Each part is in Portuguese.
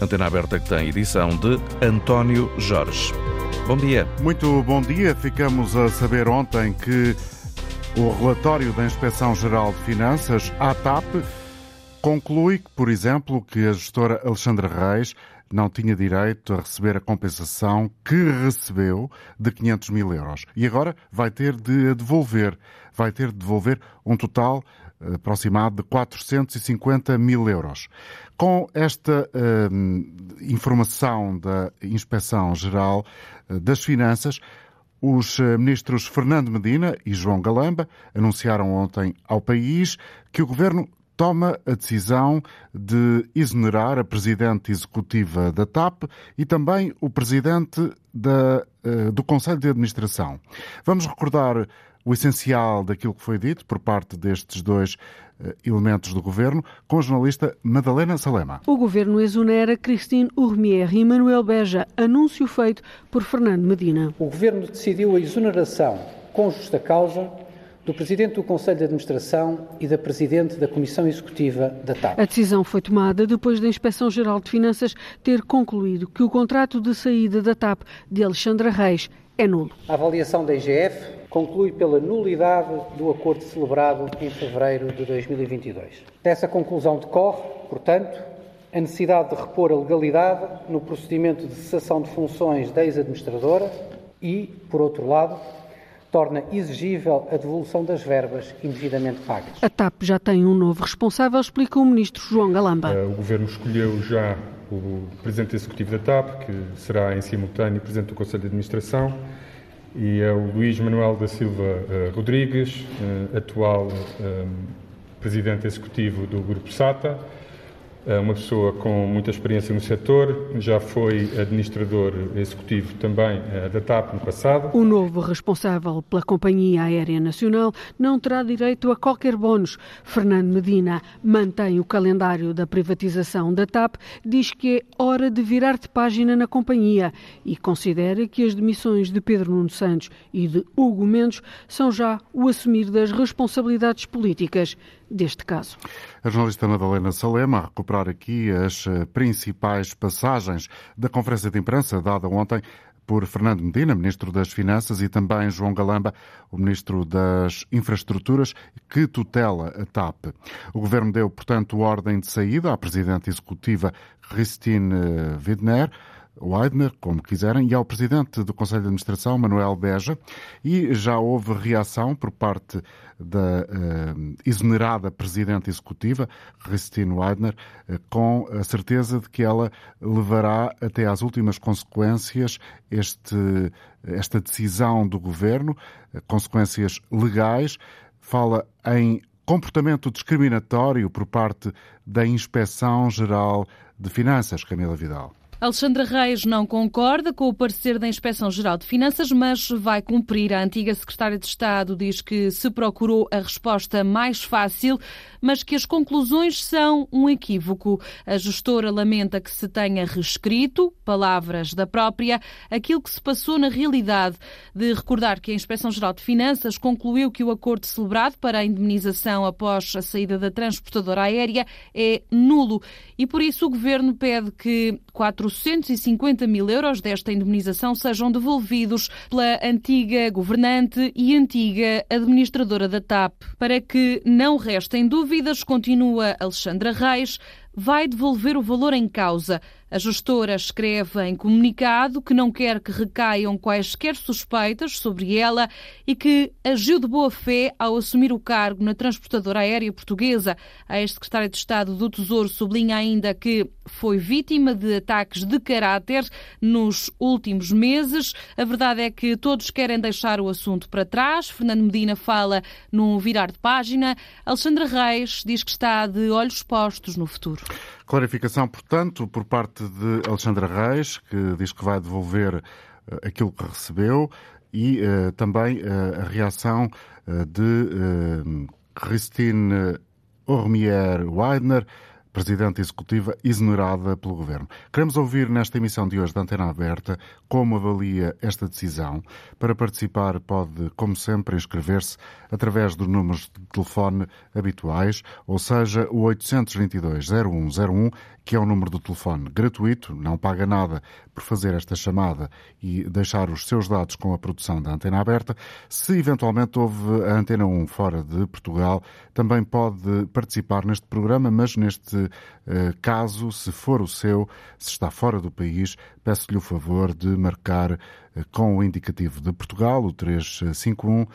Antena Aberta que tem edição de António Jorge. Bom dia. Muito bom dia. Ficamos a saber ontem que o relatório da Inspeção-Geral de Finanças, a ATAP, conclui, por exemplo, que a gestora Alexandra Reis não tinha direito a receber a compensação que recebeu de 500 mil euros. E agora vai ter de devolver. Vai ter de devolver um total eh, aproximado de 450 mil euros. Com esta uh, informação da Inspeção Geral uh, das Finanças, os ministros Fernando Medina e João Galamba anunciaram ontem ao país que o governo toma a decisão de exonerar a presidente executiva da TAP e também o presidente da, do Conselho de Administração. Vamos recordar o essencial daquilo que foi dito por parte destes dois elementos do governo com a jornalista Madalena Salema. O governo exonera Christine Urmier e Manuel Beja, anúncio feito por Fernando Medina. O governo decidiu a exoneração com justa causa do Presidente do Conselho de Administração e da Presidente da Comissão Executiva da TAP. A decisão foi tomada depois da Inspeção-Geral de Finanças ter concluído que o contrato de saída da TAP de Alexandra Reis é nulo. A avaliação da IGF conclui pela nulidade do acordo celebrado em fevereiro de 2022. Dessa conclusão decorre, portanto, a necessidade de repor a legalidade no procedimento de cessação de funções da ex-administradora e, por outro lado, torna exigível a devolução das verbas indevidamente pagas. A TAP já tem um novo responsável, explica o ministro João Galamba. Eh, o Governo escolheu já o Presidente Executivo da TAP, que será em simultâneo Presidente do Conselho de Administração, e é o Luís Manuel da Silva uh, Rodrigues, uh, atual Presidente Executivo do Grupo SATA, é uma pessoa com muita experiência no setor, já foi administrador executivo também eh, da TAP no passado. O novo responsável pela Companhia Aérea Nacional não terá direito a qualquer bónus. Fernando Medina mantém o calendário da privatização da TAP, diz que é hora de virar de página na companhia e considera que as demissões de Pedro Nuno Santos e de Hugo Mendes são já o assumir das responsabilidades políticas deste caso. A jornalista Madalena Salema a recuperar aqui as eh, principais passagens da conferência de imprensa dada ontem por Fernando Medina, Ministro das Finanças, e também João Galamba, o Ministro das Infraestruturas, que tutela a TAP. O Governo deu, portanto, ordem de saída à Presidente Executiva Christine Widner, Weidner, como quiserem, e ao presidente do Conselho de Administração, Manuel Beja, e já houve reação por parte da uh, exonerada presidente executiva, Christine Weidner, uh, com a certeza de que ela levará até às últimas consequências este, esta decisão do governo, uh, consequências legais. Fala em comportamento discriminatório por parte da Inspeção Geral de Finanças, Camila Vidal. Alexandra Reis não concorda com o parecer da Inspeção-Geral de Finanças, mas vai cumprir. A antiga secretária de Estado diz que se procurou a resposta mais fácil, mas que as conclusões são um equívoco. A gestora lamenta que se tenha reescrito, palavras da própria, aquilo que se passou na realidade. De recordar que a Inspeção-Geral de Finanças concluiu que o acordo celebrado para a indemnização após a saída da transportadora aérea é nulo e por isso o governo pede que 4 450 mil euros desta indemnização sejam devolvidos pela antiga governante e antiga administradora da TAP. Para que não restem dúvidas, continua Alexandra Reis, vai devolver o valor em causa. A gestora escreve em comunicado que não quer que recaiam quaisquer suspeitas sobre ela e que agiu de boa fé ao assumir o cargo na transportadora aérea portuguesa. A ex-secretária de Estado do Tesouro sublinha ainda que foi vítima de ataques de caráter nos últimos meses. A verdade é que todos querem deixar o assunto para trás. Fernando Medina fala num virar de página. Alexandra Reis diz que está de olhos postos no futuro. Clarificação, portanto, por parte de Alexandra Reis, que diz que vai devolver uh, aquilo que recebeu, e uh, também uh, a reação de Christine Ormier Weidner, Presidente Executiva exonerada pelo Governo. Queremos ouvir nesta emissão de hoje da Antena Aberta como avalia esta decisão. Para participar pode, como sempre, inscrever-se através dos números de telefone habituais, ou seja, o 822-0101, que é o número do telefone gratuito, não paga nada por fazer esta chamada e deixar os seus dados com a produção da Antena Aberta. Se eventualmente houve a Antena 1 fora de Portugal, também pode participar neste programa, mas neste uh, caso, se for o seu, se está fora do país, peço-lhe o favor de marcar uh, com o indicativo de Portugal, o 351, uh,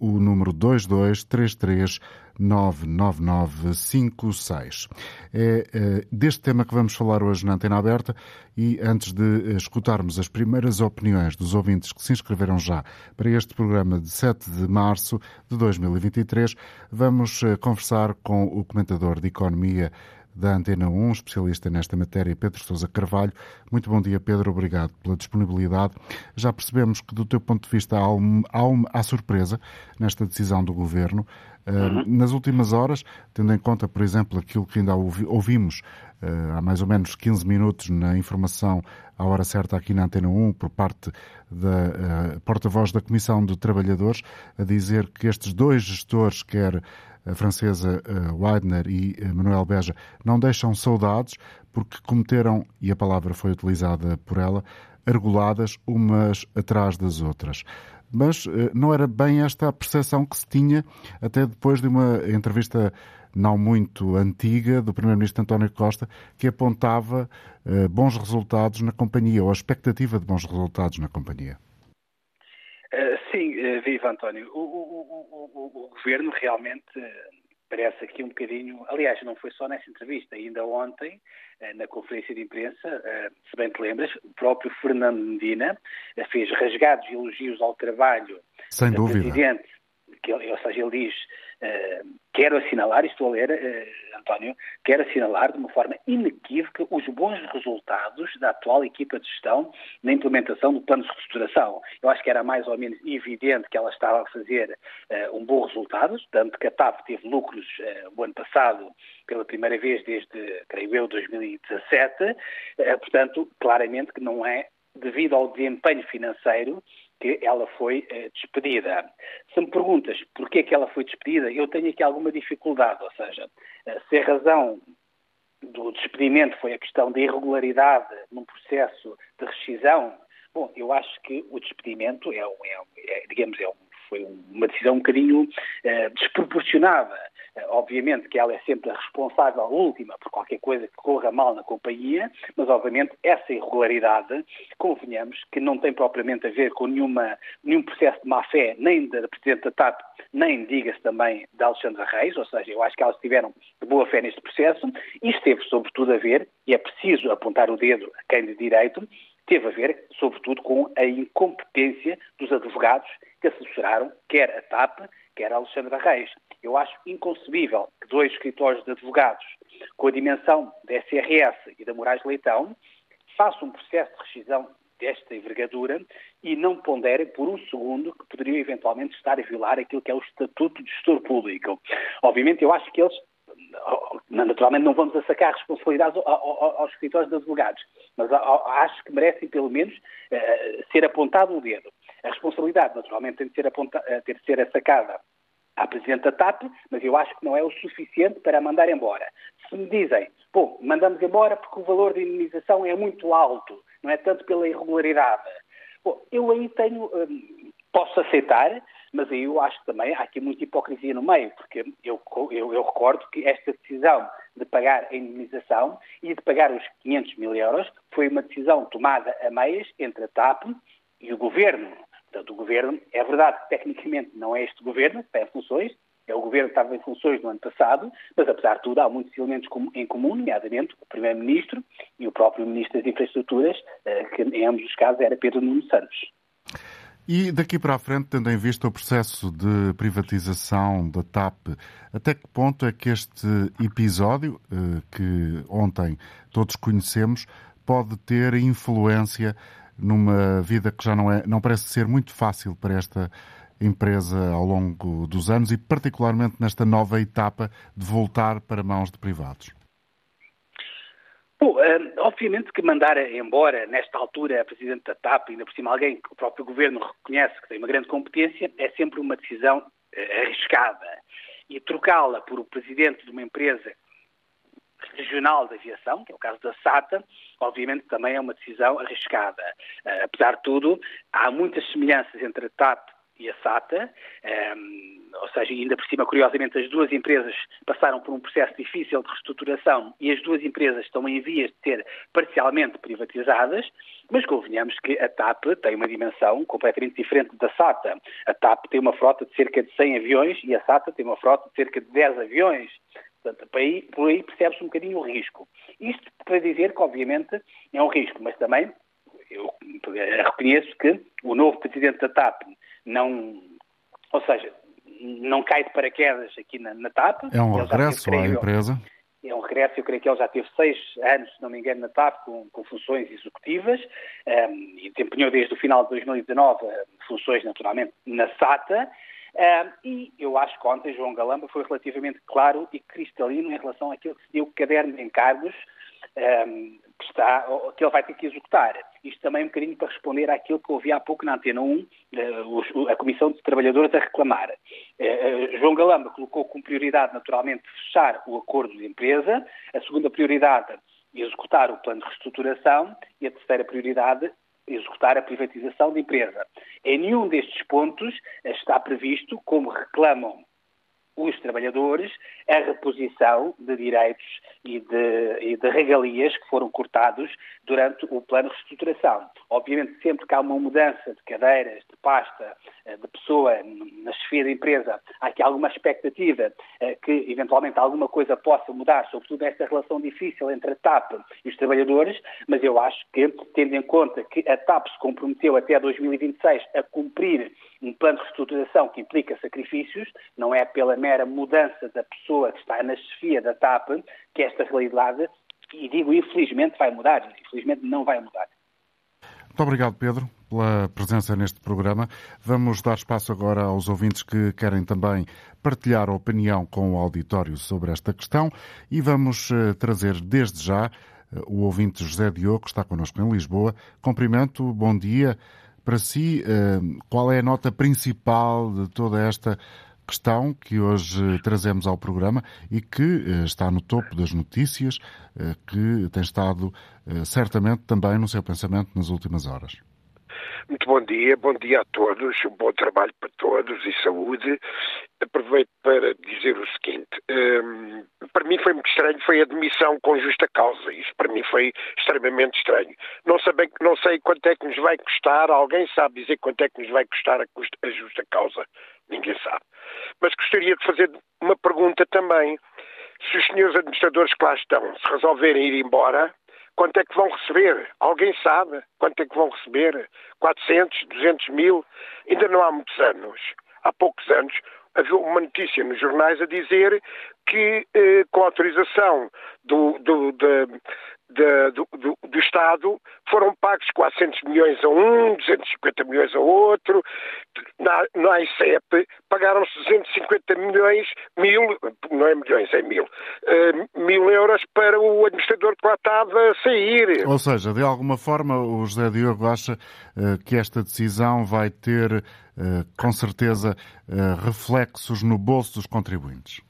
o número 2233 99956. É uh, deste tema que vamos falar hoje na Antena Aberta e antes de escutarmos as primeiras opiniões dos ouvintes que se inscreveram já para este programa de 7 de março de 2023, vamos uh, conversar com o comentador de Economia da Antena 1, especialista nesta matéria, Pedro Sousa Carvalho. Muito bom dia, Pedro. Obrigado pela disponibilidade. Já percebemos que, do teu ponto de vista, há, um, há, um, há surpresa nesta decisão do Governo. Uhum. Nas últimas horas, tendo em conta, por exemplo, aquilo que ainda ouvimos há mais ou menos 15 minutos na informação à hora certa aqui na Antena 1, por parte da porta-voz da Comissão de Trabalhadores, a dizer que estes dois gestores, quer a francesa Weidner e Manuel Beja, não deixam saudades porque cometeram, e a palavra foi utilizada por ela, argoladas umas atrás das outras. Mas eh, não era bem esta a percepção que se tinha até depois de uma entrevista não muito antiga do Primeiro-Ministro António Costa, que apontava uh, bons resultados na companhia, ou a expectativa de bons resultados na companhia. Uh, sim, uh, viva António. O, o, o, o, governo realmente parece aqui um bocadinho. Aliás, não foi só nessa entrevista, ainda ontem, eh, na conferência de imprensa, eh, se bem te lembras, o próprio Fernando Medina eh, fez rasgados elogios ao trabalho Sem do dúvida. presidente, que, ou seja, ele diz quero assinalar, estou a ler, uh, António, quero assinalar de uma forma inequívoca os bons resultados da atual equipa de gestão na implementação do plano de reestruturação. Eu acho que era mais ou menos evidente que ela estava a fazer uh, um bom resultado, tanto que a TAP teve lucros o ano passado pela primeira vez desde, creio eu, 2017. portanto, claramente que não é devido ao desempenho financeiro que ela foi eh, despedida. Se me perguntas porquê que ela foi despedida, eu tenho aqui alguma dificuldade, ou seja, eh, se a razão do despedimento foi a questão de irregularidade num processo de rescisão, bom, eu acho que o despedimento é, é, é digamos, é um, foi uma decisão um bocadinho eh, desproporcionada. Obviamente que ela é sempre a responsável última por qualquer coisa que corra mal na companhia, mas obviamente essa irregularidade, convenhamos, que não tem propriamente a ver com nenhuma, nenhum processo de má-fé, nem da Presidente da TAP, nem, diga-se também, da Alexandra Reis, ou seja, eu acho que elas tiveram de boa fé neste processo, e esteve sobretudo a ver, e é preciso apontar o dedo a quem de direito, teve a ver, sobretudo, com a incompetência dos advogados que assessoraram quer a TAP, quer a Alexandra Reis. Eu acho inconcebível que dois escritórios de advogados com a dimensão da SRS e da Moraes Leitão façam um processo de rescisão desta envergadura e não ponderem por um segundo que poderiam eventualmente estar a violar aquilo que é o Estatuto de Gestor Público. Obviamente, eu acho que eles naturalmente não vamos sacar responsabilidades aos escritórios de advogados, mas acho que merecem pelo menos eh, ser apontado o dedo. A responsabilidade, naturalmente, tem de ser, aponta, eh, tem de ser sacada à Presidente da TAP, mas eu acho que não é o suficiente para a mandar embora. Se me dizem, bom, mandamos embora porque o valor de indemnização é muito alto, não é tanto pela irregularidade. Bom, eu aí tenho, hum, posso aceitar, mas aí eu acho que também há aqui muita hipocrisia no meio, porque eu, eu, eu recordo que esta decisão de pagar a indemnização e de pagar os 500 mil euros foi uma decisão tomada a meias entre a TAP e o Governo. Portanto, o Governo, é verdade que tecnicamente não é este Governo que tem funções, é o Governo que estava em funções no ano passado, mas apesar de tudo há muitos elementos em comum, nomeadamente o Primeiro-Ministro e o próprio Ministro das Infraestruturas, eh, que em ambos os casos era Pedro Nuno Santos. E daqui para a frente, tendo em vista o processo de privatização da TAP, até que ponto é que este episódio, eh, que ontem todos conhecemos, pode ter influência numa vida que já não, é, não parece ser muito fácil para esta empresa ao longo dos anos e, particularmente, nesta nova etapa de voltar para mãos de privados? Bom, obviamente que mandar embora, nesta altura, a Presidente da TAP, ainda por cima alguém que o próprio Governo reconhece que tem uma grande competência, é sempre uma decisão uh, arriscada. E trocá-la por o Presidente de uma empresa regional de aviação, que é o caso da SATA, obviamente também é uma decisão arriscada. Uh, apesar de tudo, há muitas semelhanças entre a TAP e a SATA, um, ou seja, ainda por cima, curiosamente, as duas empresas passaram por um processo difícil de reestruturação e as duas empresas estão em vias de ser parcialmente privatizadas, mas convenhamos que a TAP tem uma dimensão completamente diferente da SATA. A TAP tem uma frota de cerca de 100 aviões e a SATA tem uma frota de cerca de 10 aviões. Portanto, por aí, por aí percebe-se um bocadinho o risco. Isto para dizer que, obviamente, é um risco, mas também eu reconheço que o novo presidente da TAP não, ou seja, não cai de paraquedas aqui na, na TAP. É um regresso teve, à empresa? É um regresso, eu creio que ele já teve seis anos, se não me engano, na TAP, com, com funções executivas, um, ehm, e desempenhou desde o final de 2019 eh, funções, naturalmente, na SATA, um, ehm, e eu acho que ontem João Galamba foi relativamente claro e cristalino em relação àquilo que se deu caderno de encargos um, ehm, que, está, que ele vai ter que executar. Isto também um bocadinho para responder àquilo que ouvi há pouco na Antena 1, eh, a Comissão de Trabalhadores a reclamar. Eh, eh, João Galamba colocou como prioridade, naturalmente, fechar o acordo de empresa, a segunda prioridade, executar o plano de reestruturação e a terceira prioridade, executar a privatização da empresa. Em nenhum destes pontos está previsto, como reclamam os trabalhadores a reposição de direitos e de, e de, regalias que foram cortados durante o plano de reestruturação. Obviamente, sempre que há uma mudança de cadeiras, de pasta, eh, de pessoa na chefia da empresa, há aqui alguma expectativa eh, que eventualmente alguma coisa possa mudar, sobretudo nesta relação difícil entre a TAP e os trabalhadores, mas eu acho que, tendo em conta que a TAP se comprometeu até 2026 a cumprir um plano de reestruturação que implica sacrifícios, não é pela mera mudança da pessoa que está na chefia da TAP que esta realidade, e digo infelizmente, vai mudar. Infelizmente não vai mudar. Muito obrigado, Pedro, pela presença neste programa. Vamos dar espaço agora aos ouvintes que querem também partilhar a opinião com o auditório sobre esta questão e vamos uh, trazer desde já uh, o ouvinte José Diogo, que está connosco em Lisboa. Cumprimento, bom dia. Para si, uh, qual é a nota principal de toda esta questão que hoje trazemos ao programa e que eh, está no topo das notícias, eh, que tem estado eh, certamente também no seu pensamento nas últimas horas. Muito bom dia, bom dia a todos, um bom trabalho para todos e saúde. Aproveito para dizer o seguinte: um, para mim foi muito estranho, foi a demissão com justa causa. Isso para mim foi extremamente estranho. Não, sabe, não sei quanto é que nos vai custar, alguém sabe dizer quanto é que nos vai custar a, a justa causa? Ninguém sabe. Mas gostaria de fazer uma pergunta também. Se os senhores administradores que lá estão se resolverem ir embora, quanto é que vão receber? Alguém sabe quanto é que vão receber? 400, 200 mil? Ainda não há muitos anos. Há poucos anos havia uma notícia nos jornais a dizer que, eh, com a autorização do, do, de, de, do, do, do, Estado foram pagos 400 milhões a um, 250 milhões a outro. Na, na ICEP pagaram-se 250 milhões, mil, não é milhões, é mil, uh, mil euros para o administrador que lá estava a sair. Ou seja, de alguma forma o José Diogo acha uh, que esta decisão vai ter, uh, com certeza, reflexos no bolso dos contribuintes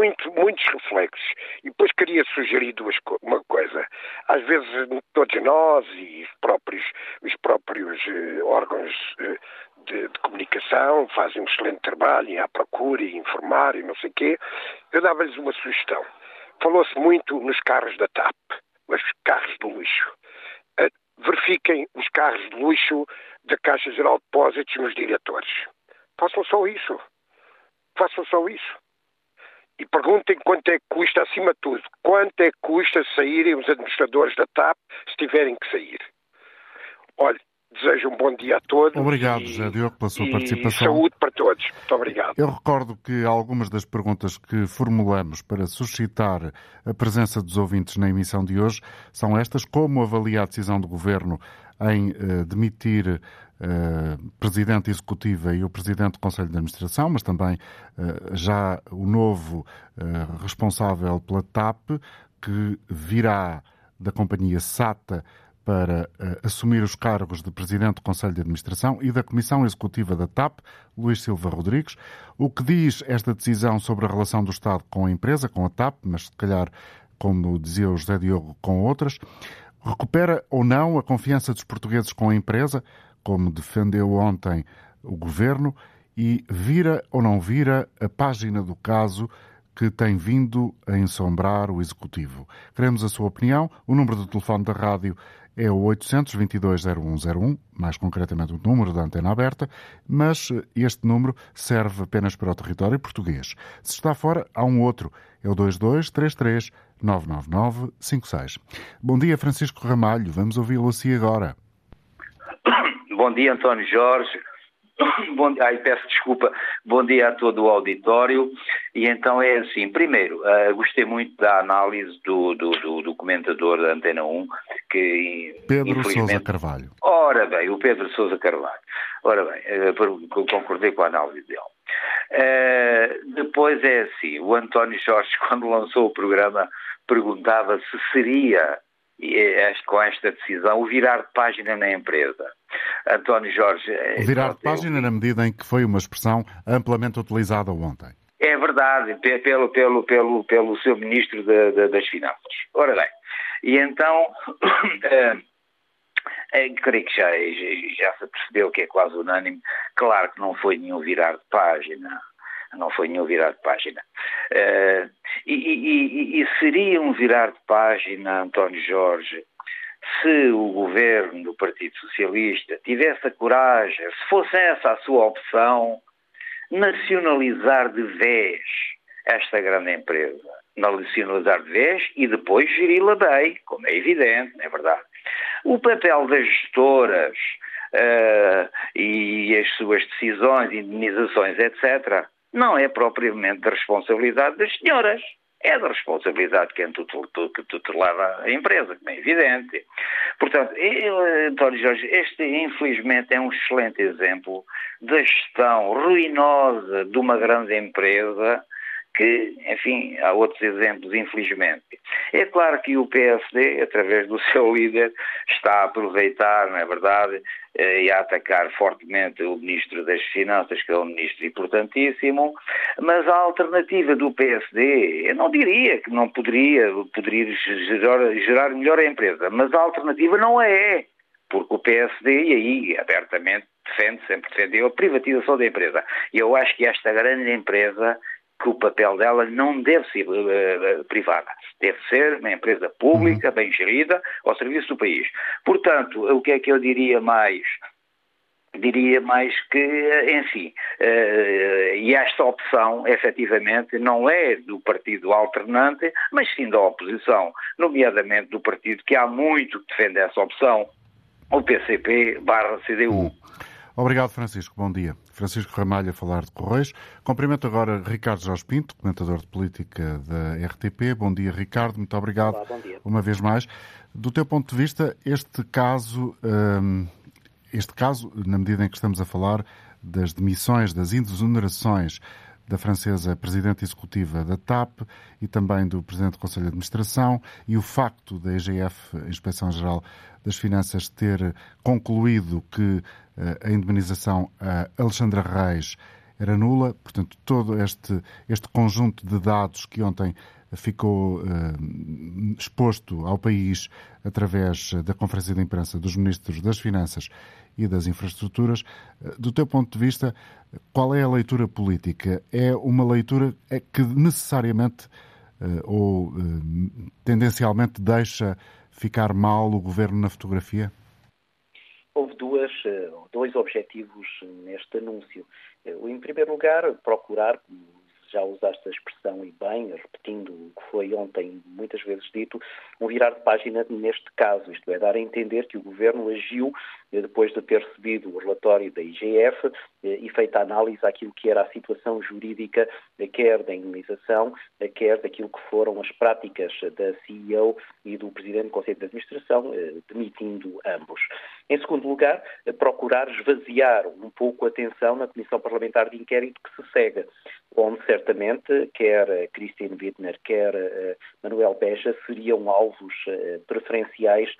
muito, muitos reflexos. E depois queria sugerir duas, uma coisa. Às vezes todos nós e os próprios, os próprios eh, órgãos eh, de, de, comunicação fazem um excelente trabalho à procura e informar e não sei o quê. Eu dava-lhes uma sugestão. Falou-se muito nos carros da TAP, os carros de luxo. Uh, verifiquem os carros de luxo da Caixa Geral de Depósitos nos diretores. Façam só isso. Façam só isso e perguntem quanto é que custa, acima de tudo, quanto é que custa saírem os administradores da TAP se tiverem que sair. Olha, desejo um bom dia a todos. Obrigado, José Diogo, pela sua participação. saúde para todos. Muito obrigado. Eu recordo que algumas das perguntas que formulamos para suscitar a presença dos ouvintes na emissão de hoje são estas: como avalia a decisão do Governo em uh, demitir uh, Presidente Executiva e o Presidente do Conselho de Administração, mas também uh, já o novo responsável pela TAP, que virá da companhia SATA para assumir os cargos de Presidente do Conselho de Administração e da Comissão Executiva da TAP, Luís Silva Rodrigues. O que diz esta decisão sobre a relação do Estado com a empresa, com a TAP, mas se calhar, como dizia o José Diogo, com outras? Recupera ou não a confiança dos portugueses com a empresa, como defendeu ontem o Governo, e vira ou não vira a página do caso que tem vindo a ensombrar o Executivo. Queremos a sua opinião. O número do telefone da rádio é o 822-0101, mais concretamente o número da antena aberta, mas este número serve apenas para o território português. Se está fora, há um outro, é o 2233 99956. Bom dia, Francisco Ramalho. Vamos ouvi-lo assim agora. Bom dia, António Jorge. Bom, ai, peço desculpa. Bom dia a todo o auditório. E então é assim, primeiro, uh, gostei muito da análise do, do, do, do, comentador da Antena 1, que Pedro Sousa Carvalho. Ora bem, o Pedro Sousa Carvalho. Ora bem, uh, concordei com a análise dele. Uh, depois é assim, o António Jorge, quando lançou o programa, perguntava se seria este, com esta decisão o virar de página na empresa. António Jorge. O virar de página na medida em que foi uma expressão amplamente utilizada ontem. É verdade, pelo, pelo, pelo, pelo seu Ministro de, de, das Finanças. Ora bem, e então, uh, creio que já, já se percebeu que é quase unânime, claro que não foi nenhum virar de página, não foi nenhum virar de página. Uh, e, e, e, seria um virar de página, António Jorge, se o governo do Partido Socialista tivesse a coragem, se fosse essa a sua opção, nacionalizar de vez esta grande empresa. Nacionalizar de vez e depois geri-la bem, como é evidente, não é verdade? O papel das gestoras uh, e as suas decisões, indenizações, etc., não é propriamente da responsabilidade das senhoras. É da responsabilidade de quem tutelava a empresa, como é evidente. Portanto, António Jorge, este infelizmente é um excelente exemplo da gestão ruinosa de uma grande empresa que, enfim, há outros exemplos, infelizmente. É claro que o PSD, através do seu líder, está a aproveitar, não é verdade, e a atacar fortemente o Ministro das Finanças, que é um ministro importantíssimo, mas a alternativa do PSD, eu não diria que não poderia, poderia gerar, gerar melhor a empresa, mas a alternativa não é, porque o PSD, e aí abertamente defende, sempre defendeu a privatização da empresa. E eu acho que esta grande empresa que o papel dela não deve ser uh, privada, deve ser uma empresa pública, uhum. bem gerida, ao serviço do país. Portanto, o que é que eu diria mais? Diria mais que, enfim, uh, e esta opção, efetivamente, não é do partido alternante, mas sim da oposição, nomeadamente do partido que há muito que defende essa opção, o PCP barra CDU. Uhum. Obrigado, Francisco. Bom dia. Francisco Ramalho a falar de Correios. Cumprimento agora Ricardo Jorge Pinto, comentador de política da RTP. Bom dia, Ricardo. Muito obrigado Olá, uma vez mais. Do teu ponto de vista, este caso, hum, este caso, na medida em que estamos a falar das demissões, das indexonerações da francesa presidente executiva da TAP e também do presidente do Conselho de Administração e o facto da EGF, Inspeção Geral das Finanças, ter concluído que eh, a indemnização a Alexandra Reis era nula, portanto, todo este, este conjunto de dados que ontem ficou uh, exposto ao país através da Conferência de Imprensa dos Ministros das Finanças e das Infraestruturas. Do teu ponto de vista, qual é a leitura política? É uma leitura que necessariamente ou tendencialmente deixa ficar mal o governo na fotografia? Houve duas, dois objetivos neste anúncio. Em primeiro lugar, procurar, já usaste a expressão e bem, repetindo o que foi ontem muitas vezes dito, um virar de página neste caso, isto é, dar a entender que o Governo agiu eh, depois de ter recebido o relatório da IGF eh, e feita a análise àquilo que era a situação jurídica, eh, quer da indemnização, quer daquilo que foram as práticas da CEO e do Presidente do Conselho de Administração, demitindo ambos. Em segundo lugar, procurar esvaziar um pouco a atenção na Comissão Parlamentar de Inquérito que se segue. onde certamente quer Christine Wittner, quer Manuel Beja seriam alvos preferenciais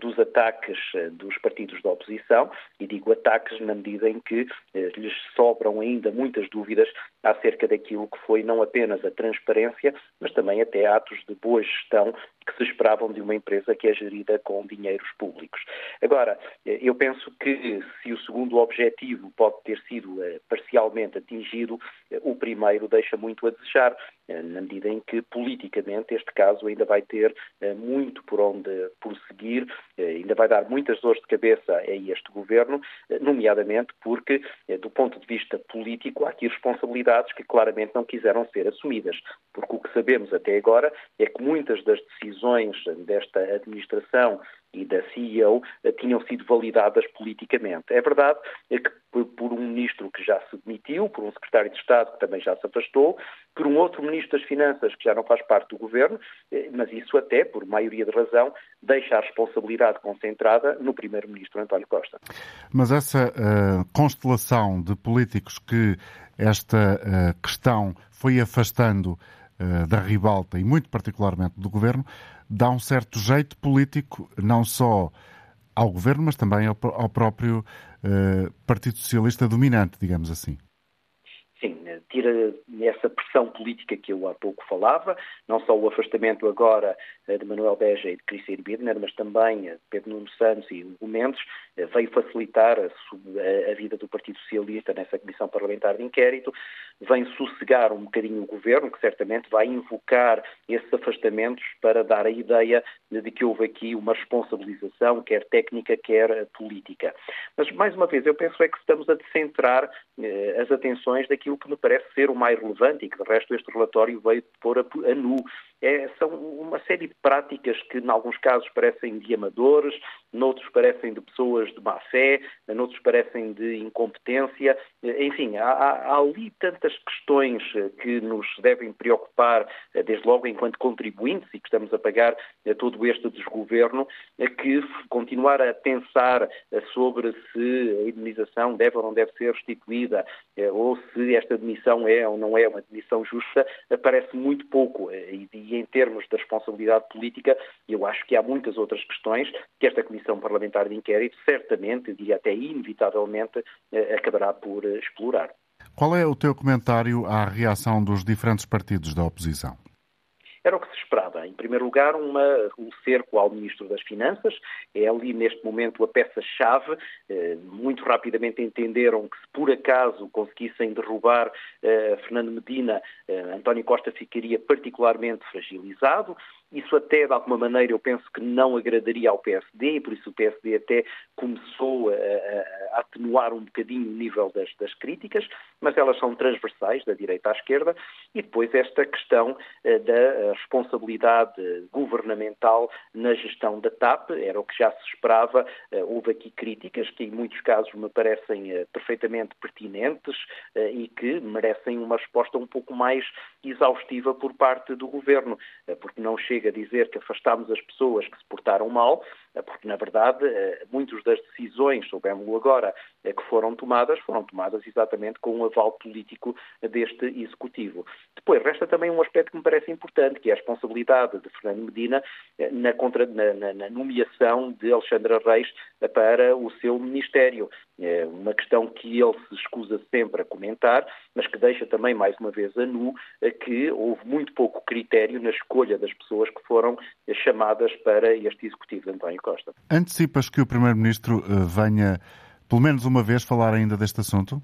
dos ataques dos partidos da oposição, e digo ataques na medida em que lhes sobram ainda muitas dúvidas acerca daquilo que foi não apenas a transparência, mas também até atos de boa gestão que se esperavam de uma empresa que é gerida com dinheiros públicos. Agora, eu penso que se o segundo objetivo pode ter sido eh, parcialmente atingido, eh, o primeiro deixa muito a desejar, eh, na medida em que politicamente este caso ainda vai ter muito por onde prosseguir, ainda vai dar muitas dores de cabeça a este governo, nomeadamente porque, do ponto de vista político, há aqui responsabilidades que claramente não quiseram ser assumidas, porque o que sabemos até agora é que muitas das decisões decisões desta administração e da CEO eh, tinham sido validadas politicamente. É verdade que por um ministro que já se demitiu, por um secretário de Estado que também já se afastou, por um outro ministro das Finanças que já não faz parte do governo, eh, mas isso até, por maioria de razão, deixa a responsabilidade concentrada no primeiro-ministro António Costa. Mas essa uh, constelação de políticos que esta uh, questão foi afastando eh, da ribalta e muito particularmente do governo, dá um certo jeito político, não só ao governo, mas também ao, ao próprio uh, Partido Socialista dominante, digamos assim. Sim, tira essa pressão política que eu há pouco falava, não só o afastamento agora eh, de Manuel Beja e de Cristina Birner, mas também de Pedro Nuno Santos e Hugo Mendes, veio facilitar a, a, vida do Partido Socialista nessa Comissão Parlamentar de Inquérito, vem sossegar um bocadinho o governo, que certamente vai invocar esses afastamentos para dar a ideia de que houve aqui uma responsabilização, quer técnica, quer política. Mas, mais uma vez, eu penso é que estamos a descentrar eh, as atenções daquilo que me parece ser o mais relevante e que, de resto, este relatório veio pôr a, a nu é, são uma série de práticas que, em alguns casos, parecem de amadores, noutros parecem de pessoas de má fé, noutros parecem de incompetência. Enfim, há, há ali tantas questões que nos devem preocupar, desde logo enquanto contribuintes e que estamos a pagar todo este desgoverno, que continuar a pensar sobre se a indenização deve ou não deve ser restituída, ou se esta demissão é ou não é uma demissão justa, parece muito pouco. E e em termos da responsabilidade política, eu acho que há muitas outras questões que esta Comissão Parlamentar de Inquérito certamente, e até inevitavelmente, eh, acabará por eh, explorar. Qual é o teu comentário à reação dos diferentes partidos da oposição? Era o que se esperava. Em primeiro lugar, uma, um cerco ao Ministro das Finanças. É ali, neste momento, a peça-chave. Eh, muito rapidamente entenderam que, se por acaso conseguissem derrubar Fernando Medina, António Costa ficaria particularmente fragilizado. Isso até, de alguma maneira, eu penso que não agradaria ao PSD, e por isso o PSD até começou a, a atenuar um bocadinho o nível das, das, críticas, mas elas são transversais, da direita à esquerda, e depois esta questão eh, da responsabilidade governamental na gestão da TAP, era o que já se esperava, eh, houve aqui críticas que em muitos casos me parecem eh, perfeitamente pertinentes e que merecem uma resposta um pouco mais exaustiva por parte do governo, porque não chega chega dizer que afastámos as pessoas que se portaram mal, porque, na verdade, eh, muitas das decisões, soubemos-lo agora, eh, que foram tomadas, foram tomadas exatamente com o aval político deste Executivo. Depois, resta também um aspecto que me parece importante, que é a responsabilidade de Fernando Medina na, contra, na, na, na nomeação de Alexandra Reis para o seu Ministério. É uma questão que ele se escusa sempre a comentar, mas que deixa também, mais uma vez, a nu que houve muito pouco critério na escolha das pessoas que foram chamadas para este Executivo de Costa. Antecipas que o Primeiro-Ministro eh, venha, pelo menos uma vez, falar ainda deste assunto?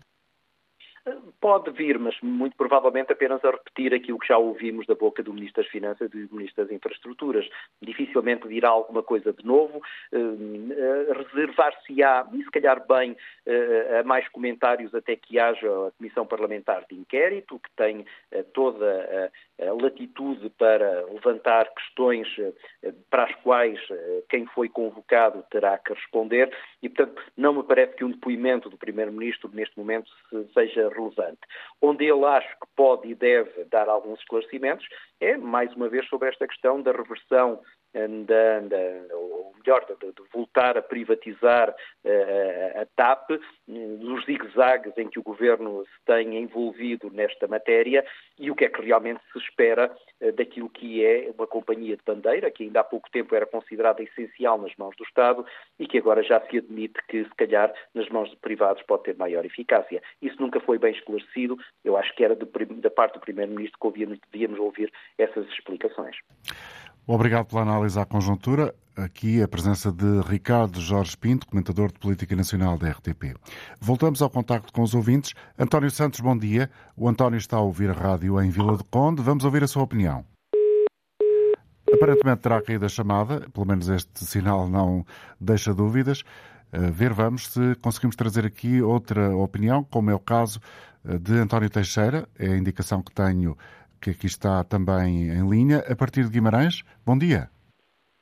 Pode vir, mas muito provavelmente apenas a repetir aquilo que já ouvimos da boca do Ministro das Finanças e do Ministro das Infraestruturas. Dificilmente dirá alguma coisa de novo, uh, reservar-se-á, e se calhar bem, uh, a mais comentários até que haja a Comissão Parlamentar de Inquérito, que tem toda a latitude para levantar questões para as quais quem foi convocado terá que responder, e portanto não me parece que um depoimento do Primeiro-Ministro neste momento seja relevante. Onde ele acho que pode e deve dar alguns esclarecimentos é, mais uma vez, sobre esta questão da reversão eh, da, da, melhor, de, de voltar a privatizar uh, a TAP, dos zigue-zagues em que o governo se tem envolvido nesta matéria e o que é que realmente se espera uh, daquilo que é uma companhia de bandeira, que ainda há pouco tempo era considerada essencial nas mãos do Estado e que agora já se admite que, se calhar, nas mãos de privados pode ter maior eficácia. Isso nunca foi bem esclarecido. Eu acho que era de, da parte do Primeiro-Ministro que devíamos ouvir essas explicações. Obrigado pela análise à conjuntura. Aqui a presença de Ricardo Jorge Pinto, comentador de Política Nacional da RTP. Voltamos ao contacto com os ouvintes. António Santos, bom dia. O António está a ouvir a rádio em Vila do Conde. Vamos ouvir a sua opinião. Aparentemente terá caído a chamada, pelo menos este sinal não deixa dúvidas. ver vamos se conseguimos trazer aqui outra opinião, como é o caso eh, de António Teixeira, é a indicação que tenho que aqui está também em linha, a partir de Guimarães. Bom dia.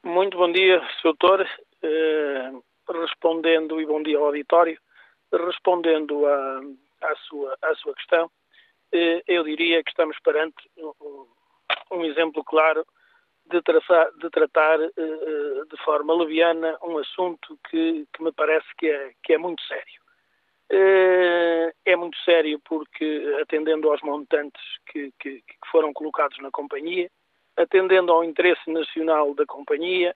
Muito bom dia, Sr. Doutor. Uh, respondendo, e bom dia ao auditório, respondendo à, sua, sua questão, uh, eu diria que estamos perante um, um exemplo claro de, traçar, de tratar uh, de forma leviana um assunto que, que me parece que é, que é muito sério. Eh, é muito sério porque, atendendo aos montantes que, que, que, foram colocados na companhia, atendendo ao interesse nacional da companhia,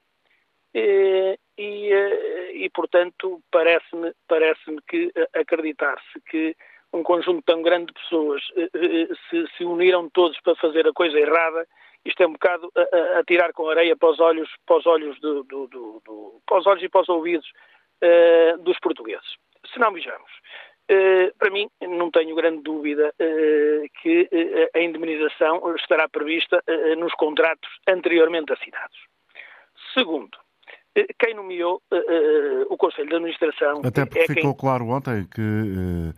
eh, e, eh, e portanto, parece-me parece que acreditar-se que um conjunto tão grande de pessoas se, se, uniram todos para fazer a coisa errada, isto é um bocado a, a tirar com areia para os olhos, para os olhos, do, do, do, para os olhos e para os ouvidos dos portugueses se não vejamos, uh, para mim não tenho grande dúvida uh, que uh, a indemnização estará prevista nos contratos anteriormente assinados. Segundo, quem nomeou o Conselho de Administração. Até porque é ficou quem... claro ontem que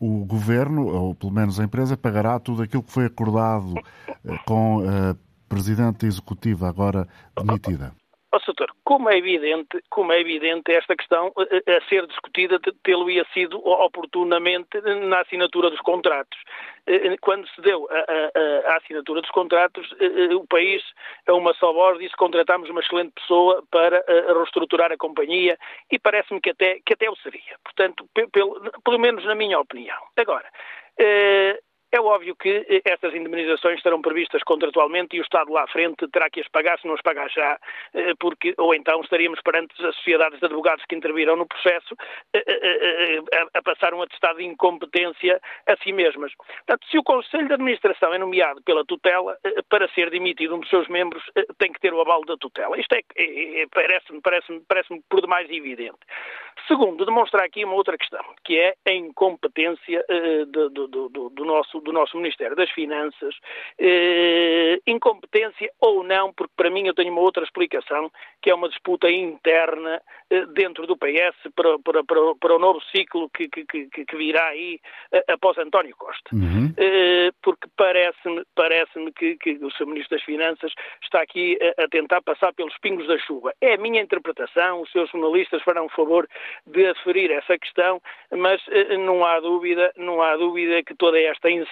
o governo, ou pelo menos a empresa, pagará tudo aquilo que foi acordado com a Presidente Executiva agora demitida. Ó, Soutor, como é evidente, como é evidente esta questão a, eh, eh, a ser discutida tê-lo-ia sido oportunamente na assinatura dos contratos. Eh, quando se deu a, a, a assinatura dos contratos, o país, a uma só voz, disse que contratámos uma excelente pessoa para reestruturar a companhia e parece-me que até, que até o seria. Portanto, pelo, pelo menos na minha opinião. Agora, é óbvio que eh, estas indemnizações estarão previstas contratualmente e o Estado lá à frente terá que as pagar, se não as pagar já, eh, porque, ou então estaríamos perante as sociedades de advogados que interviram no processo eh, a, passar um atestado de incompetência a si mesmas. Portanto, se o Conselho de Administração é nomeado pela tutela, para ser dimitido um dos seus membros, tem que ter o aval da tutela. Isto é, é, é parece-me parece parece por demais evidente. Segundo, demonstrar aqui uma outra questão, que é a incompetência do, do, do, do nosso do nosso Ministério das Finanças, eh, incompetência ou não, porque para mim eu tenho uma outra explicação, que é uma disputa interna eh, dentro do PS para, para, para, para, o novo ciclo que, que, que, que virá aí eh, após António Costa. Uhum. Eh, porque parece-me parece que, que o Sr. Ministro das Finanças está aqui a, a tentar passar pelos pingos da chuva. É a minha interpretação, os seus jornalistas farão o favor de aferir essa questão, mas eh, não há dúvida, não há dúvida que toda esta encenação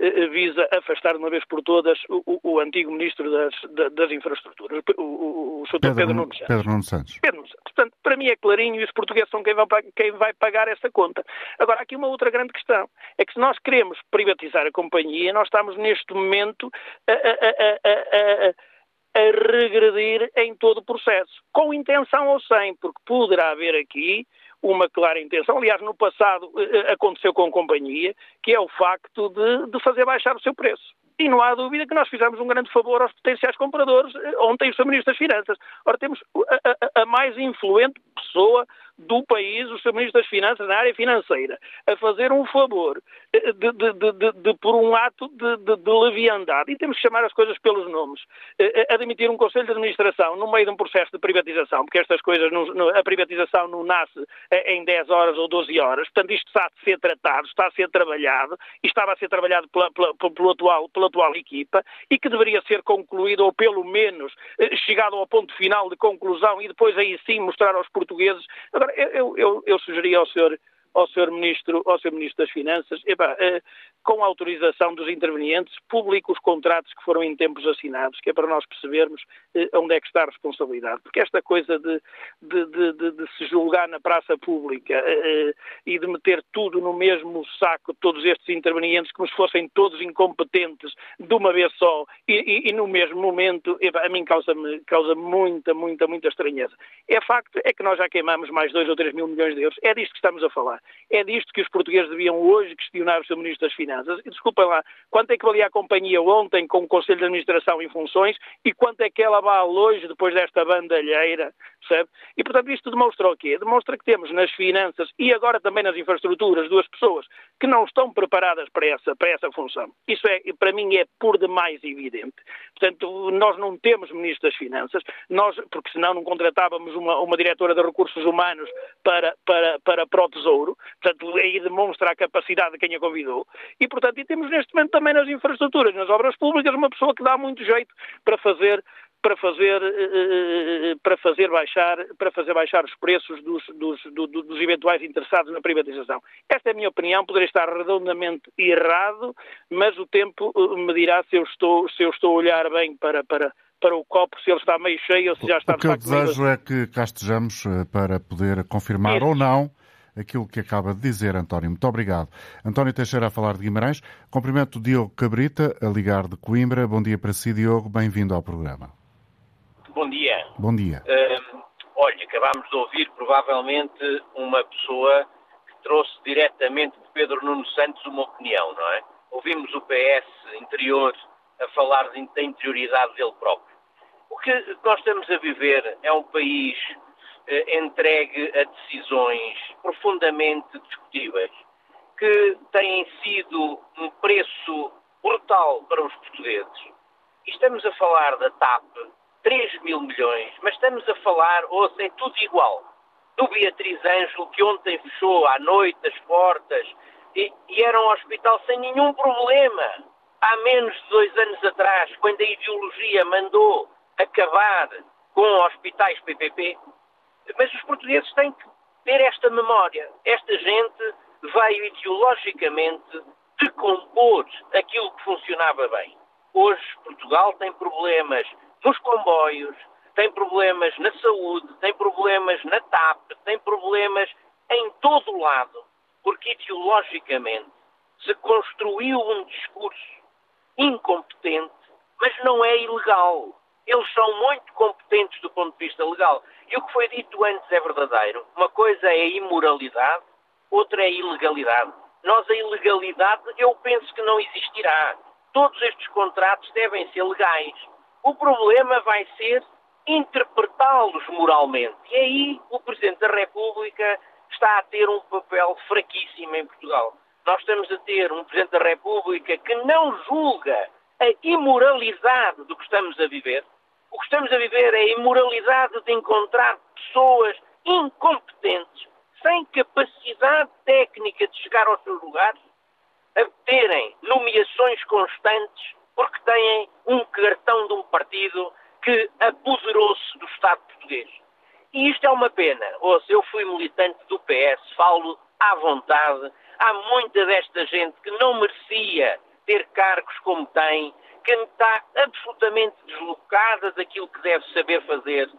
eh, eh, visa afastar de uma vez por todas o, o antigo Ministro das, das Infraestruturas, o, o, o Sr. Pedro, Pedro Nuno Santos. Pedro Nuno Santos. Pedro Santos. Portanto, para mim é clarinho e os portugueses são quem vai, quem vai pagar essa conta. Agora, aqui uma outra grande questão. É que se nós queremos privatizar a companhia, nós estamos neste momento a, a, a, a a regredir em todo o processo, com intenção ou sem, porque poderá haver aqui uma clara intenção. Aliás, no passado eh, eh, aconteceu com a companhia, que é o facto de, de fazer baixar o seu preço. E não há dúvida que nós fizemos um grande favor aos potenciais compradores eh, ontem o Sr. Ministro das Finanças. Ora, temos a, a, a mais influente pessoa do país, o Sr. Ministro das Finanças, na área financeira, a fazer um favor de, de, de, de por um ato de, leviandade, e temos que chamar as coisas pelos nomes, admitir um Conselho de Administração no meio de um processo de privatização, porque estas coisas, não, a privatização não nasce em 10 horas ou 12 horas, portanto isto está a ser tratado, está a ser trabalhado, e estava a ser trabalhado pela, pela, pela, atual, pela atual equipa, e que deveria ser concluído, ou pelo menos chegado ao ponto final de conclusão, e depois aí sim mostrar aos portugueses Agora, eu, eu, eu sugeria ao senhor ao Sr. Ministro. Ministro das Finanças, eh, com autorização dos intervenientes, publique os contratos que foram em tempos assinados, que é para nós percebermos eh, onde é que está a responsabilidade. Porque esta coisa de, de, de, de se julgar na praça pública eh, e de meter tudo no mesmo saco, todos estes intervenientes, como se fossem todos incompetentes de uma vez só e, e, e no mesmo momento, a mim causa-me causa muita, muita, muita estranheza. É facto, é que nós já queimamos mais 2 ou 3 mil milhões de euros. É disto que estamos a falar. É disto que os portugueses deviam hoje questionar o Sr. Ministro das Finanças. E desculpem lá, quanto é que valia a companhia ontem com o Conselho de Administração em funções e quanto é que ela vale hoje depois desta bandalheira, percebe? E, portanto, isto demonstra o quê? Demonstra que temos nas finanças e agora também nas infraestruturas duas pessoas que não estão preparadas para essa, para essa função. Isso, é, para mim, é por demais evidente. Portanto, nós não temos Ministro das Finanças, nós, porque senão não contratávamos uma, uma diretora de recursos humanos para, para, para, para o Tesouro, portanto, aí demonstra a capacidade de quem a convidou, e, portanto, e temos neste momento também nas infraestruturas, nas obras públicas, uma pessoa que dá muito jeito para fazer para fazer, eh, eh, para fazer, baixar, para fazer baixar os preços dos, dos, dos, eventuais interessados na privatização. Esta é a minha opinião, poderia estar redondamente errado, mas o tempo eh, me dirá se eu estou, se eu estou a olhar bem para, para, para o copo, se ele está meio cheio ou se já está... O que eu desejo meio... é que cá estejamos para poder confirmar Isso. ou não aquilo que acaba de dizer, António. Muito obrigado. António Teixeira a falar de Guimarães. Cumprimento o Diogo Cabrita, a ligar de Coimbra. Bom dia para si, Diogo. Bem-vindo ao programa. Bom dia. Bom dia. Uh, olha, acabámos de ouvir provavelmente uma pessoa que trouxe diretamente de Pedro Nuno Santos uma opinião, não é? Ouvimos o PS interior a falar da interioridade dele próprio. O que nós estamos a viver é um país entregue a decisões profundamente discutíveis, que têm sido um preço brutal para os portugueses. E estamos a falar da TAP, 3 mil milhões, mas estamos a falar, ouça, é tudo igual. Do Beatriz Ângelo, que ontem fechou à noite as portas e, e era um hospital sem nenhum problema. Há menos de dois anos atrás, quando a ideologia mandou acabar com hospitais PPP. Mas os portugueses têm que ter esta memória. Esta gente veio ideologicamente decompor aquilo que funcionava bem. Hoje, Portugal tem problemas nos comboios, tem problemas na saúde, tem problemas na TAP, tem problemas em todo o lado, porque ideologicamente se construiu um discurso incompetente, mas não é ilegal. Eles são muito competentes do ponto de vista legal. E o que foi dito antes é verdadeiro. Uma coisa é a imoralidade, outra é a ilegalidade. Nós, a ilegalidade, eu penso que não existirá. Todos estes contratos devem ser legais. O problema vai ser interpretá-los moralmente. E aí o Presidente da República está a ter um papel fraquíssimo em Portugal. Nós estamos a ter um Presidente da República que não julga a imoralidade do que estamos a viver. O que estamos a viver é a imoralidade de encontrar pessoas incompetentes, sem capacidade técnica de chegar aos seus lugares, a terem nomeações constantes porque têm um cartão de um partido que apoderou-se do Estado português. E isto é uma pena. Ouça, eu fui militante do PS, falo à vontade. Há muita desta gente que não merecia ter cargos como tem, que está absolutamente deslocada daquilo que deve saber fazer.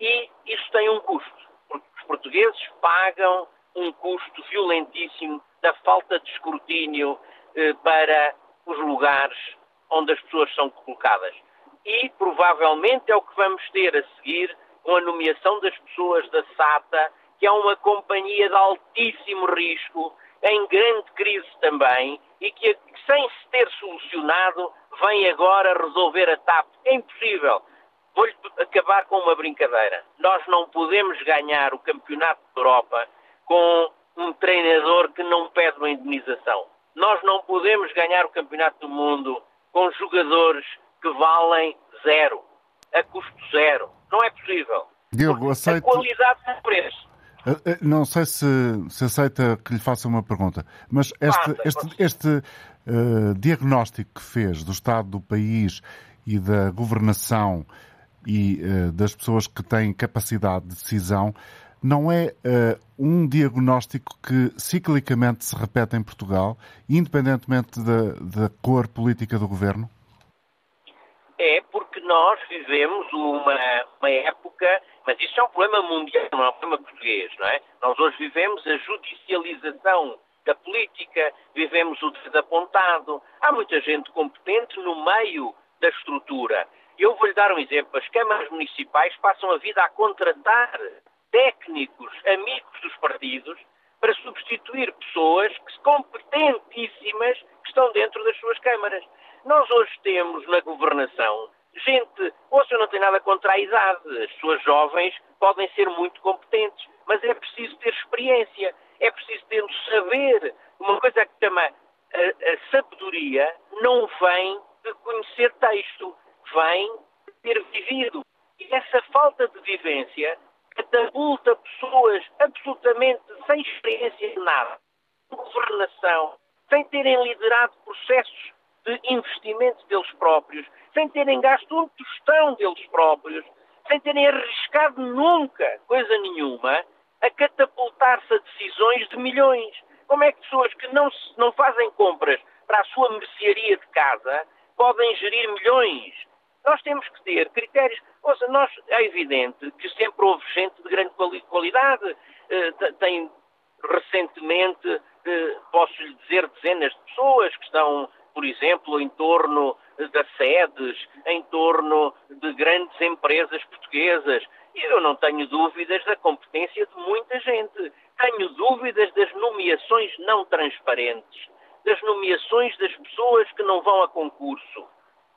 E isso tem um custo, porque os portugueses pagam um custo violentíssimo da falta de escrutínio eh, para os lugares onde as pessoas são colocadas. E provavelmente é o que vamos ter a seguir com a nomeação das pessoas da SATA, que é uma companhia de altíssimo risco, em grande crise também, e que, sem se ter solucionado, vem agora resolver a TAP. É impossível. Vou-lhe acabar com uma brincadeira. Nós não podemos ganhar o Campeonato de Europa com um treinador que não pede uma indenização. Nós não podemos ganhar o Campeonato do Mundo com jogadores que valem zero, a custo zero. Não é possível. Diogo, aceito... A qualidade do preço. Eh, eh, não sei se, se aceita que lhe faça uma pergunta, mas este, este, este uh, diagnóstico que fez do estado do país e da governação e uh, das pessoas que têm capacidade de decisão não é uh, um diagnóstico que ciclicamente se repete em Portugal, independentemente da, da cor política do governo? Nós vivemos uma, uma época, mas isso é um problema mundial, não é um problema português, não é? Nós hoje vivemos a judicialização da política, vivemos o desapontado. Há muita gente competente no meio da estrutura. Eu vou-lhe dar um exemplo. As câmaras municipais passam a vida a contratar técnicos, amigos dos partidos, para substituir pessoas competentíssimas que estão dentro das suas câmaras. Nós hoje temos na governação gente, ou se não tem nada contra a idade, as pessoas jovens podem ser muito competentes, mas é preciso ter experiência é preciso ter o saber. Uma coisa que chama a, a sabedoria não vem de conhecer texto, vem de ter vivido. E essa falta de vivência catapulta pessoas absolutamente sem experiência de nada, governação, sem terem liderado processos de investimento deles próprios, sem terem gasto um tostão deles próprios, sem terem arriscado nunca coisa nenhuma, a catapultar-se a decisões de milhões. Como é que pessoas que não, não fazem compras para a sua mercearia de casa podem gerir milhões? Nós temos que ter critérios. Ouça, nós, é evidente que sempre houve gente de grande qualidade. Uh, tem recentemente, uh, posso lhe dizer, dezenas de pessoas que estão, por exemplo, em torno das sedes, em torno de grandes empresas portuguesas. Eu não tenho dúvidas da competência de muita gente. Tenho dúvidas das nomeações não transparentes, das nomeações das pessoas que não vão a concurso.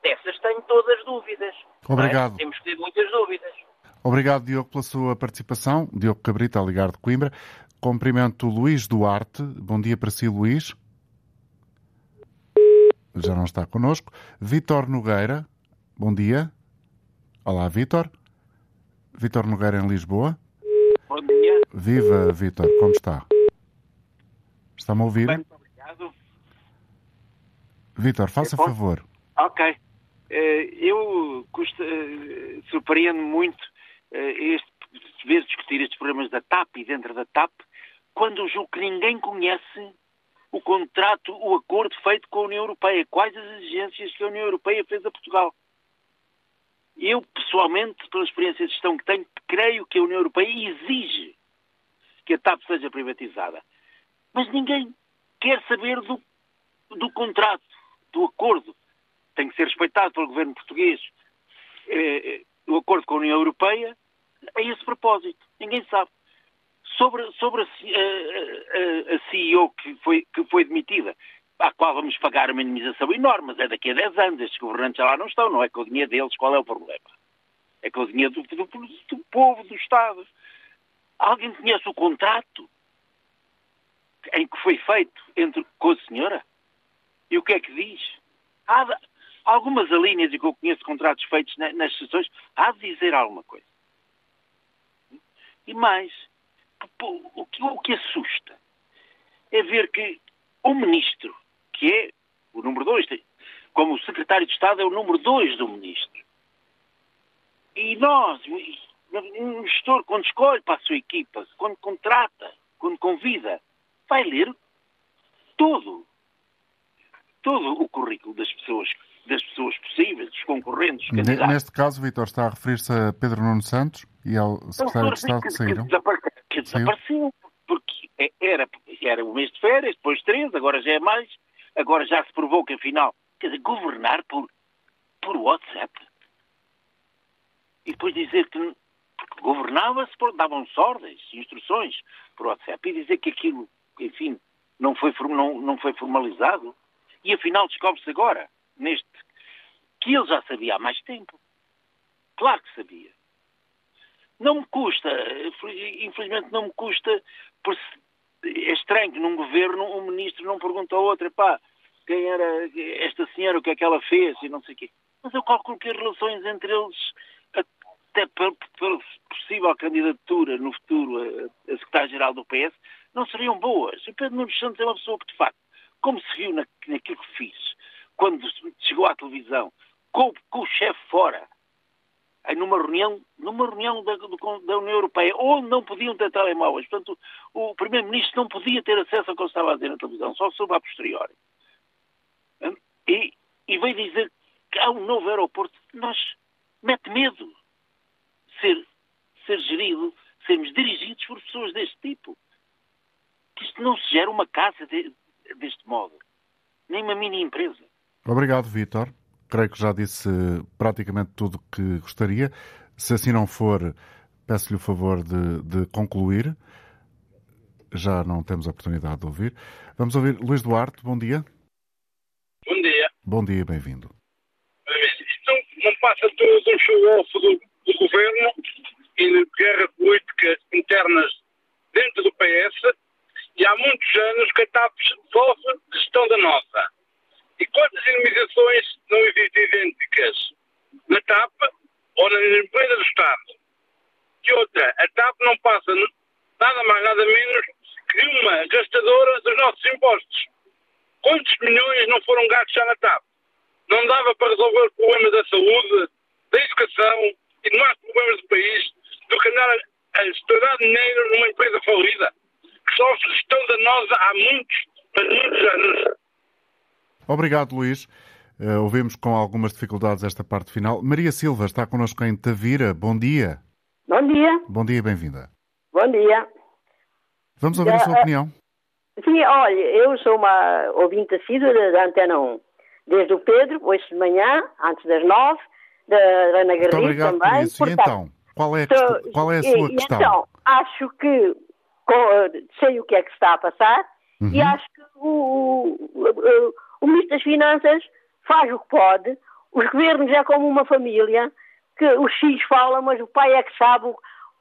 Dessas tenho todas as dúvidas. Obrigado. Temos que ter muitas dúvidas. Obrigado, Diogo, pela sua participação. Diogo Cabrita, a ligar de Coimbra. Cumprimento Luís Duarte. Bom dia para si, Luís. Já não está connosco. Vítor Nogueira. Bom dia. Olá, Vítor. Vítor Nogueira em Lisboa. Bom dia. Viva, Vítor, como está? Está-me a ouvir? Bem, muito obrigado. Vítor, faça favor. Ok. Eh, eu eh, surpreendo muito eh, este, ver discutir estes problemas da TAP e dentro da TAP, quando julgo que ninguém conhece o contrato, o acordo feito com a União Europeia. Quais as exigências que a União Europeia fez a Portugal? Eu, pessoalmente, pela experiência de gestão que tenho, creio que a União Europeia exige que a TAP seja privatizada. Mas ninguém quer saber do, do contrato, do acordo. Tem que ser respeitado pelo governo português. É, o acordo com a União Europeia a esse propósito. Ninguém sabe. Sobre, sobre a, a, a, CEO que foi, que foi demitida, à qual vamos pagar uma indemnização enorme, mas é daqui a 10 anos. Estes governantes lá não estão, não é com o dinheiro deles. Qual é o problema? É com o dinheiro do, do, do povo, do Estado. Alguém conhece o contrato em que foi feito entre, com a senhora? E o que é que diz? Há algumas alíneas, e que eu conheço contratos feitos nas sessões, há de dizer alguma coisa. E mais, o que, o que assusta é ver que o ministro que é o número dois, como o secretário de Estado é o número dois do ministro. E nós, um gestor, quando escolhe para a sua equipa, quando contrata, quando convida, vai ler todo, todo o currículo das pessoas, das pessoas possíveis, dos concorrentes, dos candidatos. Neste caso, Vitor, está a referir-se a Pedro Nuno Santos e ao secretário de Estado que, saíram? Que, que desapareceu, porque era, era o mês de férias, depois três, agora já é mais, Agora já se provou que, afinal, quer dizer, governar por, por WhatsApp. E depois dizer que governava-se, davam-se ordens, instruções por WhatsApp e dizer que aquilo, enfim, não foi, não, não foi formalizado. E afinal descobre-se agora, neste, que ele já sabia há mais tempo. Claro que sabia. Não me custa, infelizmente não me custa, é estranho que num governo um ministro não pergunta ao outro, pá, quem era esta senhora, o que é que ela fez e não sei o quê. Mas eu calculo que as relações entre eles, até pela possível candidatura no futuro a, a secretário-geral do PS, não seriam boas. E Pedro Nunes Santos é uma pessoa que, de facto, como se viu na, naquilo que fiz, quando chegou à televisão, com, com o chefe fora, numa reunião, numa reunião da, da, União Europeia, onde não podiam ter telemóveis. Portanto, o, Primeiro-Ministro não podia ter acesso ao que estava a dizer na televisão, só soube a posteriori. E, e veio dizer que há um novo aeroporto. Nós mete medo ser, ser gerido, sermos dirigidos por pessoas deste tipo. Que isto não se gera uma casa de, deste modo, nem uma mini empresa. Obrigado, Vítor. Creio que já disse praticamente tudo o que gostaria. Se assim não for, peço-lhe o favor de, de, concluir. Já não temos a oportunidade de ouvir. Vamos ouvir Luís Duarte. Bom dia. Bom dia. Bom dia, bem-vindo. Isto não passa tudo um show-off do, do governo e de guerra política internas dentro do PS e há muitos anos que a TAP sofre gestão da nossa. E quantas indemnizações não existem idênticas na TAP ou na empresa do Estado? E outra, a TAP não passa nada mais, nada menos que uma gastadora dos nossos impostos. Quantos milhões não foram gastos já na TAP? Não dava para resolver os problemas da saúde, da educação e demais problemas do país do que andar a estourar dinheiro numa empresa falida, que sofre gestão danosa há muitos, mas muitos anos. Obrigado, Luís. Uh, ouvimos com algumas dificuldades esta parte final. Maria Silva está connosco em Tavira. Bom dia. Bom dia. Bom dia, bem-vinda. Bom dia. Vamos ouvir a sua opinião. Sim, olha, eu sou uma ouvinte assídua da Antena 1. Desde o Pedro, hoje de manhã, antes das nove, da Ana Garrido também. Por isso. Portanto, e então, qual é, questão, qual é a sua e, questão? Então, acho que sei o que é que está a passar uhum. e acho que o, o, o Ministro das Finanças faz o que pode, os governos é como uma família, que os filhos falam, mas o pai é que sabe,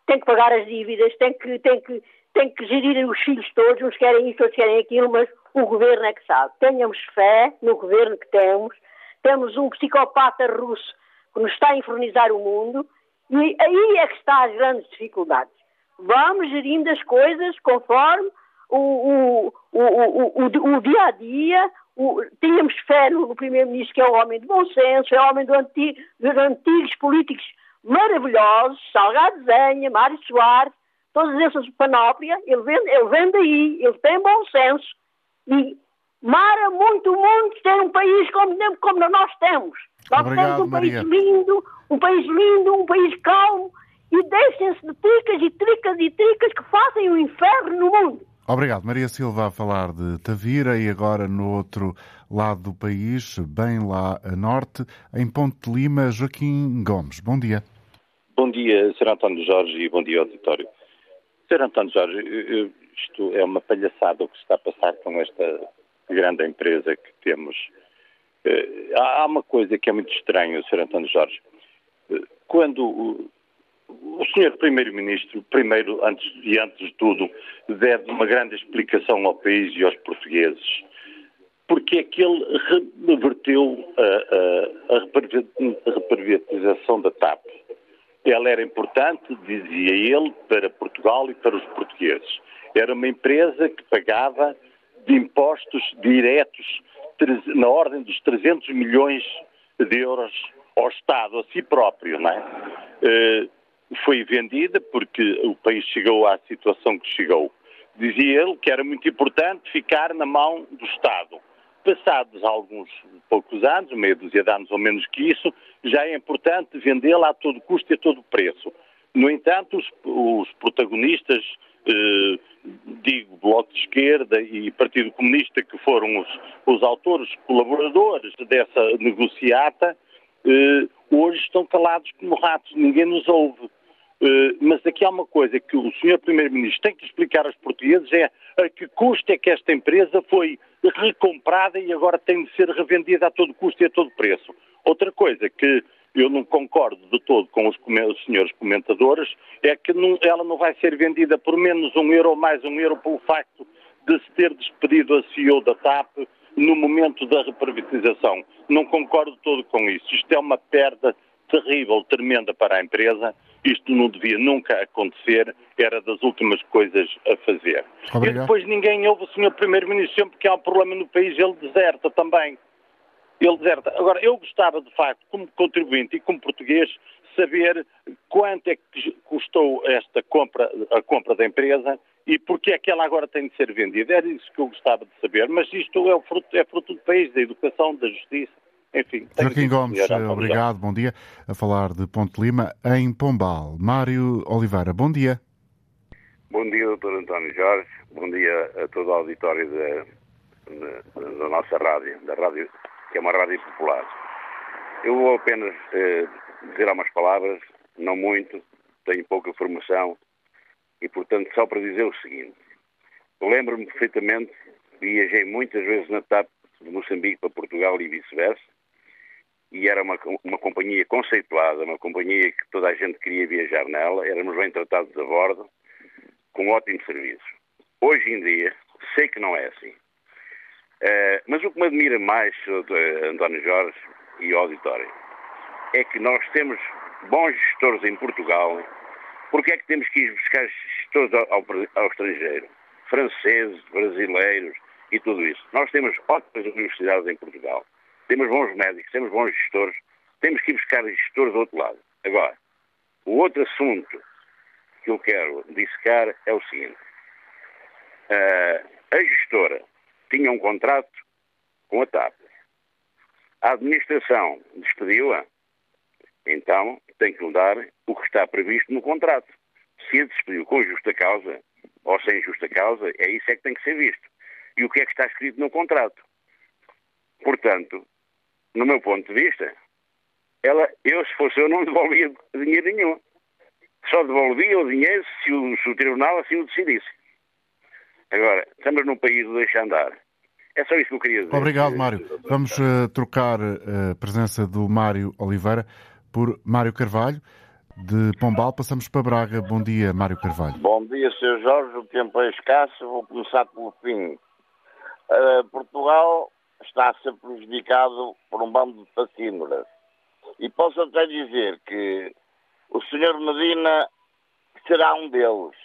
tem que pagar as dívidas, tem que, tem que, tem que gerir os filhos todos, uns querem isso, outros querem aquilo, mas o governo é que sabe. Tenhamos fé no governo que temos, temos um psicopata russo que nos está a infernizar o mundo, e aí é que está as grandes dificuldades. Vamos gerindo as coisas conforme o, o, o, o, o dia a dia, o, tínhamos fé no, no Primeiro-Ministro, que é um homem de bom senso, é um homem antigo, dos antigos políticos maravilhosos, Salgado Zenha, Mário Soares, todas essas panóplia, ele vem, ele vem daí, ele tem bom senso e mara muito, muito ter um país como, como nós temos. Nós Obrigado, temos um Maria. país lindo, um país lindo, um país calmo e deixem-se de tricas e tricas e tricas que fazem o inferno no mundo. Obrigado. Maria Silva a falar de Tavira e agora no outro lado do país, bem lá a norte, em Ponte Lima, Joaquim Gomes. Bom dia. Bom dia, Sr. António Jorge, e bom dia, auditório. Sr. António Jorge, isto é uma palhaçada o que se está a passar com esta grande empresa que temos. Eh, há uma coisa que é muito estranha, Sr. António Jorge. Eh, quando o senhor Primeiro-Ministro, primeiro, antes e antes de tudo, deve uma grande explicação ao país e aos portugueses. Porque é que ele reverteu a, a, a reprivatização da TAP. Ela era importante, dizia ele, para Portugal e para os portugueses. Era uma empresa que pagava de impostos diretos na ordem dos 300 milhões de euros ao Estado, a si próprio, não é? Foi vendida porque o país chegou à situação que chegou. Dizia ele que era muito importante ficar na mão do Estado. Passados alguns poucos anos, meia dúzia de anos ou menos que isso, já é importante vendê-la a todo custo e a todo preço. No entanto, os, os protagonistas, eh, digo Bloco de Esquerda e Partido Comunista, que foram os, os autores colaboradores dessa negociata, eh, hoje estão calados como ratos, ninguém nos ouve. Uh, mas aqui há uma coisa que o Sr. Primeiro-Ministro tem que explicar aos portugueses é a que custo é que esta empresa foi recomprada e agora tem de ser revendida a todo custo e a todo preço. Outra coisa que eu não concordo de todo com os, os senhores comentadores é que não, ela não vai ser vendida por menos um euro ou mais um euro pelo facto de se ter despedido a CEO da TAP no momento da reprivatização. Não concordo todo com isso. Isto é uma perda terrível, tremenda para a empresa isto não devia nunca acontecer, era das últimas coisas a fazer. Obrigado. E depois ninguém ouve o Sr. Primeiro-Ministro, sempre que há um problema no país, ele deserta também. Ele deserta. Agora, eu gostava, de facto, como contribuinte e como português, saber quanto é que custou esta compra, a compra da empresa e porque é que ela agora tem de ser vendida. Era isso que eu gostava de saber, mas isto é, fruto, é fruto do país, da educação, da justiça. Enfim, Joaquim Gomes, obrigado, bom dia. A falar de Ponte Lima, em Pombal. Mário Oliveira, bom dia. Bom dia, doutor António Jorge. Bom dia a todo o auditório da, da, da, nossa rádio, da rádio, que é uma rádio popular. Eu vou apenas eh, dizer algumas palavras, não muito, tenho pouca formação, e portanto só para dizer o seguinte. Lembro-me perfeitamente, viajei muitas vezes na TAP de Moçambique para Portugal e vice-versa, e era uma, uma companhia conceituada, uma companhia que toda a gente queria viajar nela, éramos bem tratados a bordo, com ótimos serviços. Hoje em dia, sei que não é assim. Uh, mas o que me admira mais, António Jorge e auditório, é que nós temos bons gestores em Portugal. Porque é que temos que ir buscar gestores ao, ao estrangeiro? Franceses, brasileiros e tudo isso. Nós temos ótimas universidades em Portugal temos bons médicos, temos bons gestores, temos que ir buscar gestores do outro lado. Agora, o outro assunto que eu quero dissecar é o seguinte. Uh, a gestora tinha um contrato com a TAP. A administração despediu-a, então tem que mudar o que está previsto no contrato. Se a despediu com justa causa ou sem justa causa, é isso é que tem que ser visto. E o que é que está escrito no contrato? Portanto, no meu ponto de vista, ela, eu, se fosse eu, não devolvia dinheiro nenhum. Só devolvia o dinheiro se o, se o tribunal assim o decidisse. Agora, estamos num país de deixar andar. É só isso que eu queria dizer. Obrigado, Mário. Vamos uh, trocar uh, a presença do Mário Oliveira por Mário Carvalho. De Pombal passamos para Braga. Bom dia, Mário Carvalho. Bom dia, Sr. Jorge. O tempo é escasso. Vou começar pelo fim. Uh, Portugal está a ser prejudicado por um bando de facínoras. E posso até dizer que o Sr. Medina será um deles.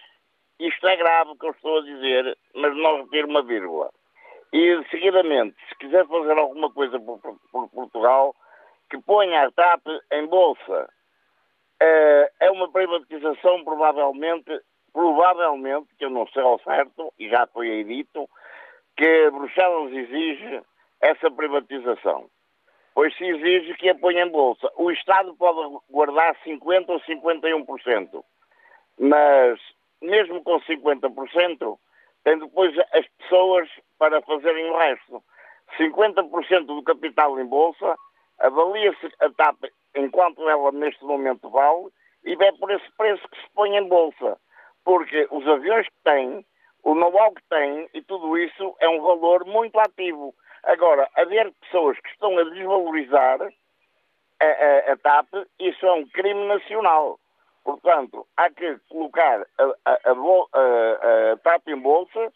Isto é grave o que eu estou a dizer, mas não retiro uma vírgula. E, seguidamente, se quiser fazer alguma coisa por, por, por Portugal, que ponha a TAP em bolsa. É, é uma privatização, provavelmente, provavelmente, que eu não sei ao certo, e já foi aí dito, que Bruxelas exige essa privatização. Pois se exige que a ponha em bolsa. O Estado pode guardar 50% ou 51%, mas mesmo com 50%, tem depois as pessoas para fazerem o resto. 50% do capital em bolsa, avalia-se a TAP enquanto ela neste momento vale e é por esse preço que se põe em bolsa. Porque os aviões que tem, o know-how que tem e tudo isso é um valor muito ativo. Agora, haver pessoas que estão a desvalorizar a, a, a TAP, isso é um crime nacional. Portanto, há que colocar a, a, TAP em bolsa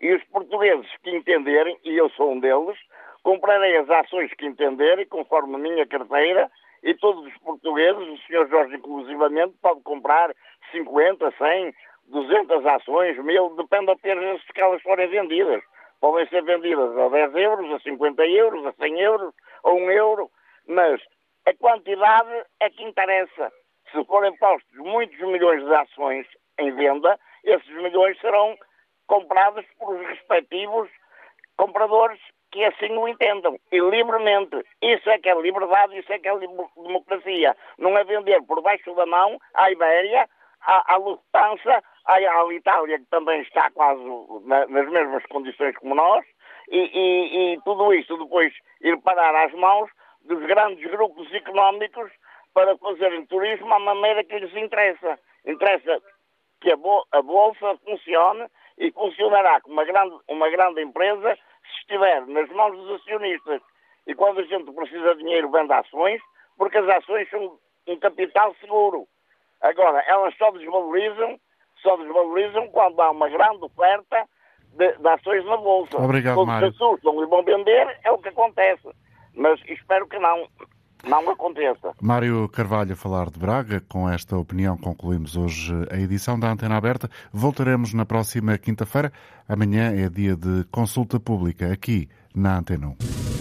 e os portugueses que entenderem, e eu sou um deles, comprarei as ações que entenderem, conforme a minha carteira, e todos os portugueses, o Sr. Jorge inclusivamente, pode comprar 50, 100, 200 ações, mil, depende apenas de elas forem vendidas podem ser vendidas a 10 euros, a 50 euros, a 100 euros, a 1 euro, mas a quantidade é que interessa. Se forem postos muitos milhões de ações em venda, esses milhões serão comprados por os respectivos compradores que assim o entendam, e livremente. Isso é que é liberdade, isso é que é democracia. Não é vender por baixo da mão à Ibéria, à, à Lufthansa, à Itália, que também está quase na, nas mesmas condições como nós, e, e, e, tudo isto depois ir parar às mãos dos grandes grupos económicos para fazerem turismo à maneira que lhes interessa. Interessa que a, a Bolsa funcione e funcionará como uma grande, uma grande empresa se estiver nas mãos dos acionistas. E quando a gente precisa de dinheiro, vende ações, porque as ações são um capital seguro. Agora, elas só desvalorizam só desvalorizam quando há uma grande oferta de, de ações na Bolsa. Obrigado, Todos Mário. se assustam e vão vender, é o que acontece. Mas espero que não, não aconteça. Mário Carvalho a falar de Braga. Com esta opinião concluímos hoje a edição da Antena Aberta. Voltaremos na próxima quinta-feira. Amanhã é dia de consulta pública aqui na Antena 1.